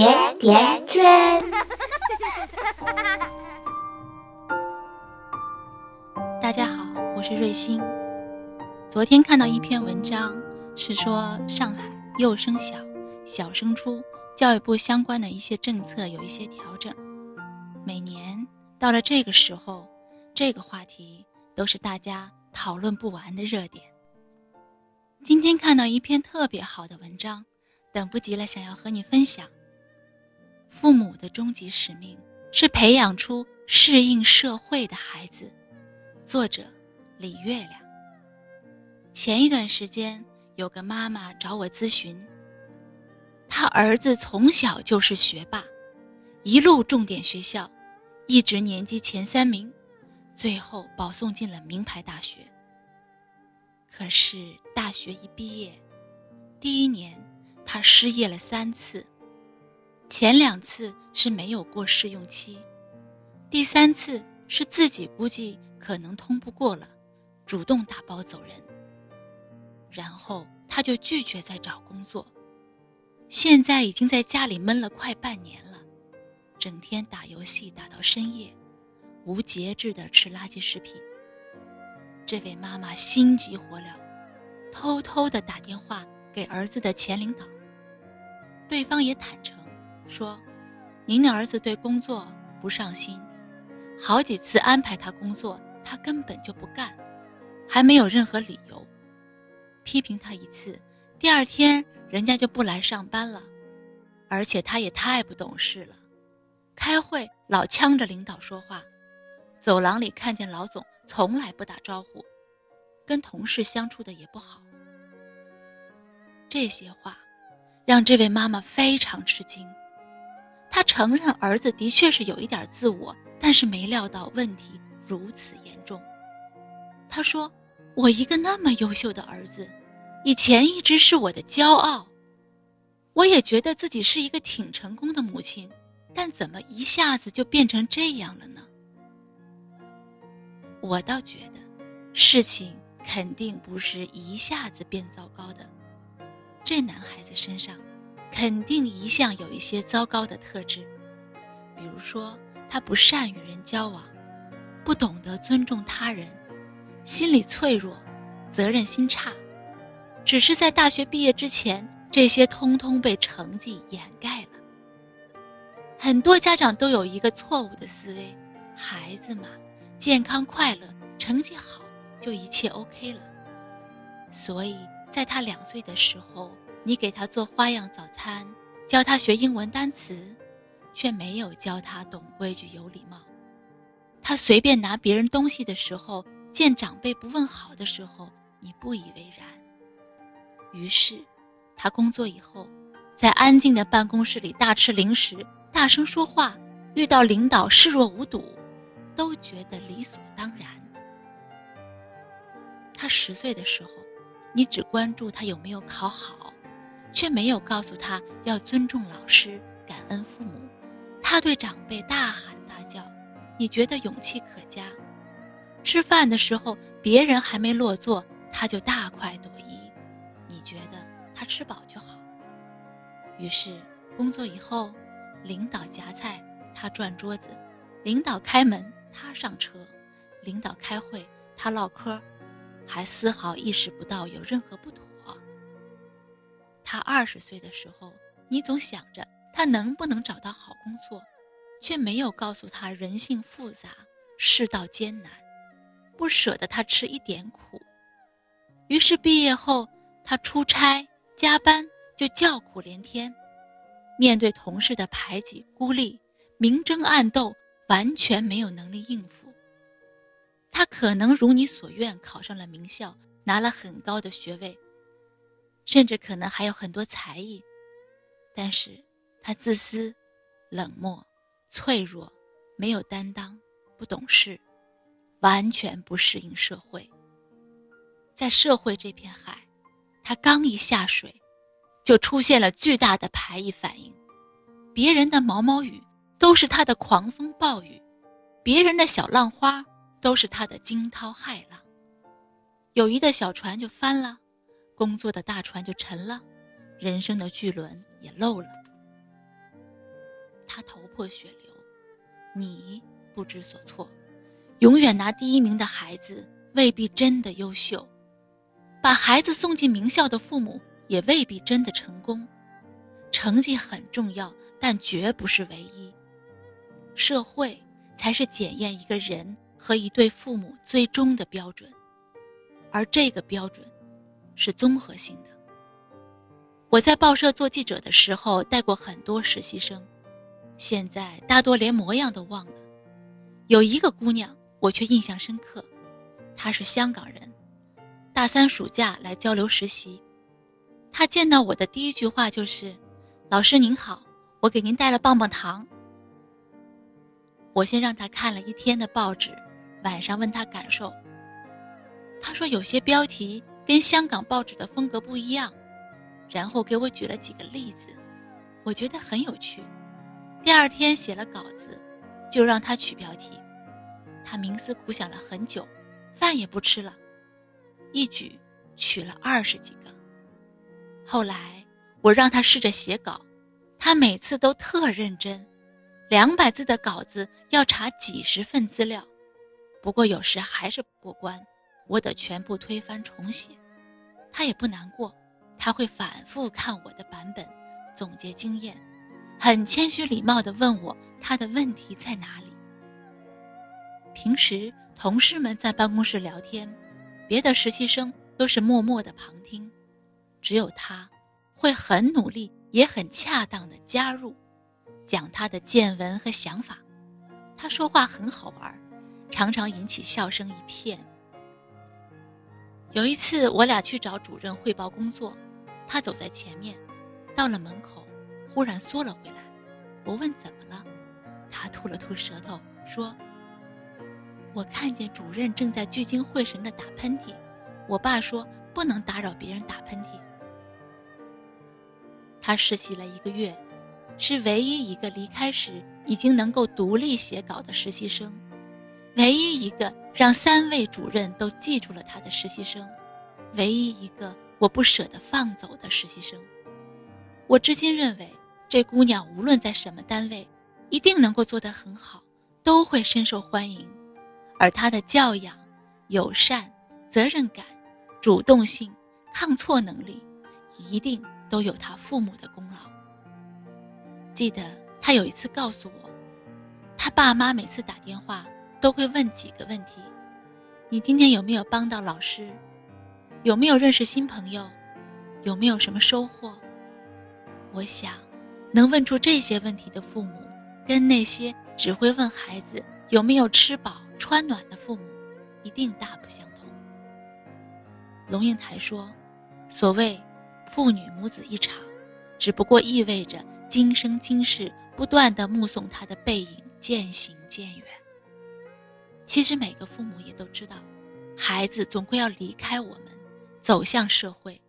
甜甜圈。大家好，我是瑞欣。昨天看到一篇文章，是说上海幼升小、小升初教育部相关的一些政策有一些调整。每年到了这个时候，这个话题都是大家讨论不完的热点。今天看到一篇特别好的文章，等不及了，想要和你分享。父母的终极使命是培养出适应社会的孩子。作者李月亮。前一段时间，有个妈妈找我咨询，她儿子从小就是学霸，一路重点学校，一直年级前三名，最后保送进了名牌大学。可是大学一毕业，第一年他失业了三次。前两次是没有过试用期，第三次是自己估计可能通不过了，主动打包走人。然后他就拒绝再找工作，现在已经在家里闷了快半年了，整天打游戏打到深夜，无节制的吃垃圾食品。这位妈妈心急火燎，偷偷的打电话给儿子的前领导，对方也坦诚。说：“您的儿子对工作不上心，好几次安排他工作，他根本就不干，还没有任何理由。批评他一次，第二天人家就不来上班了。而且他也太不懂事了，开会老呛着领导说话，走廊里看见老总从来不打招呼，跟同事相处的也不好。这些话让这位妈妈非常吃惊。”他承认儿子的确是有一点自我，但是没料到问题如此严重。他说：“我一个那么优秀的儿子，以前一直是我的骄傲，我也觉得自己是一个挺成功的母亲，但怎么一下子就变成这样了呢？”我倒觉得，事情肯定不是一下子变糟糕的。这男孩子身上。肯定一向有一些糟糕的特质，比如说他不善与人交往，不懂得尊重他人，心理脆弱，责任心差。只是在大学毕业之前，这些通通被成绩掩盖了。很多家长都有一个错误的思维：孩子嘛，健康快乐，成绩好，就一切 OK 了。所以在他两岁的时候。你给他做花样早餐，教他学英文单词，却没有教他懂规矩、有礼貌。他随便拿别人东西的时候，见长辈不问好的时候，你不以为然。于是，他工作以后，在安静的办公室里大吃零食、大声说话，遇到领导视若无睹，都觉得理所当然。他十岁的时候，你只关注他有没有考好。却没有告诉他要尊重老师、感恩父母。他对长辈大喊大叫，你觉得勇气可嘉。吃饭的时候，别人还没落座，他就大快朵颐，你觉得他吃饱就好。于是工作以后，领导夹菜，他转桌子；领导开门，他上车；领导开会，他唠嗑，还丝毫意识不到有任何不妥。他二十岁的时候，你总想着他能不能找到好工作，却没有告诉他人性复杂，世道艰难，不舍得他吃一点苦。于是毕业后，他出差加班就叫苦连天，面对同事的排挤孤立，明争暗斗，完全没有能力应付。他可能如你所愿考上了名校，拿了很高的学位。甚至可能还有很多才艺，但是他自私、冷漠、脆弱，没有担当，不懂事，完全不适应社会。在社会这片海，他刚一下水，就出现了巨大的排异反应。别人的毛毛雨都是他的狂风暴雨，别人的小浪花都是他的惊涛骇浪。友谊的小船就翻了。工作的大船就沉了，人生的巨轮也漏了。他头破血流，你不知所措。永远拿第一名的孩子未必真的优秀，把孩子送进名校的父母也未必真的成功。成绩很重要，但绝不是唯一。社会才是检验一个人和一对父母最终的标准，而这个标准是综合性的。我在报社做记者的时候带过很多实习生，现在大多连模样都忘了。有一个姑娘，我却印象深刻，她是香港人，大三暑假来交流实习。她见到我的第一句话就是：“老师您好，我给您带了棒棒糖。”我先让她看了一天的报纸，晚上问她感受。她说有些标题跟香港报纸的风格不一样。然后给我举了几个例子，我觉得很有趣。第二天写了稿子，就让他取标题。他冥思苦想了很久，饭也不吃了，一举取了二十几个。后来我让他试着写稿，他每次都特认真，两百字的稿子要查几十份资料，不过有时还是不过关，我得全部推翻重写。他也不难过。他会反复看我的版本，总结经验，很谦虚礼貌地问我他的问题在哪里。平时同事们在办公室聊天，别的实习生都是默默的旁听，只有他会很努力也很恰当的加入，讲他的见闻和想法。他说话很好玩，常常引起笑声一片。有一次，我俩去找主任汇报工作。他走在前面，到了门口，忽然缩了回来。我问怎么了，他吐了吐舌头，说：“我看见主任正在聚精会神地打喷嚏，我爸说不能打扰别人打喷嚏。”他实习了一个月，是唯一一个离开时已经能够独立写稿的实习生，唯一一个让三位主任都记住了他的实习生，唯一一个。我不舍得放走的实习生，我至今认为这姑娘无论在什么单位，一定能够做得很好，都会深受欢迎。而她的教养、友善、责任感、主动性、抗挫能力，一定都有她父母的功劳。记得她有一次告诉我，她爸妈每次打电话都会问几个问题：你今天有没有帮到老师？有没有认识新朋友？有没有什么收获？我想，能问出这些问题的父母，跟那些只会问孩子有没有吃饱穿暖的父母，一定大不相同。龙应台说：“所谓父女母子一场，只不过意味着今生今世不断的目送他的背影渐行渐远。其实每个父母也都知道，孩子总归要离开我们。”走向社会，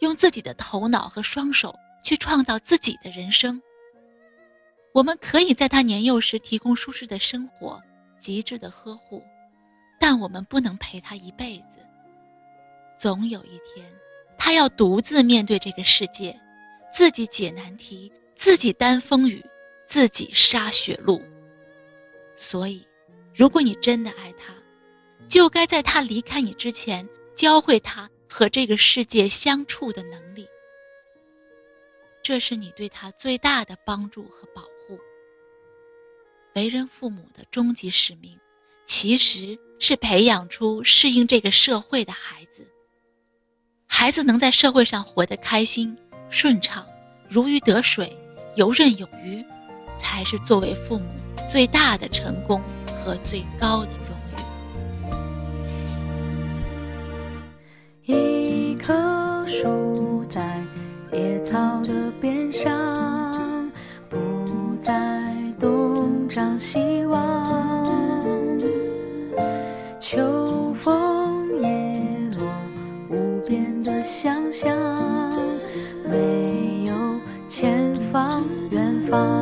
用自己的头脑和双手去创造自己的人生。我们可以在他年幼时提供舒适的生活、极致的呵护，但我们不能陪他一辈子。总有一天，他要独自面对这个世界，自己解难题，自己担风雨，自己杀血路。所以，如果你真的爱他，就该在他离开你之前。教会他和这个世界相处的能力，这是你对他最大的帮助和保护。为人父母的终极使命，其实是培养出适应这个社会的孩子。孩子能在社会上活得开心、顺畅、如鱼得水、游刃有余，才是作为父母最大的成功和最高的荣誉。一棵树在野草的边上不再东张西望秋风叶落无边的想象没有前方远方。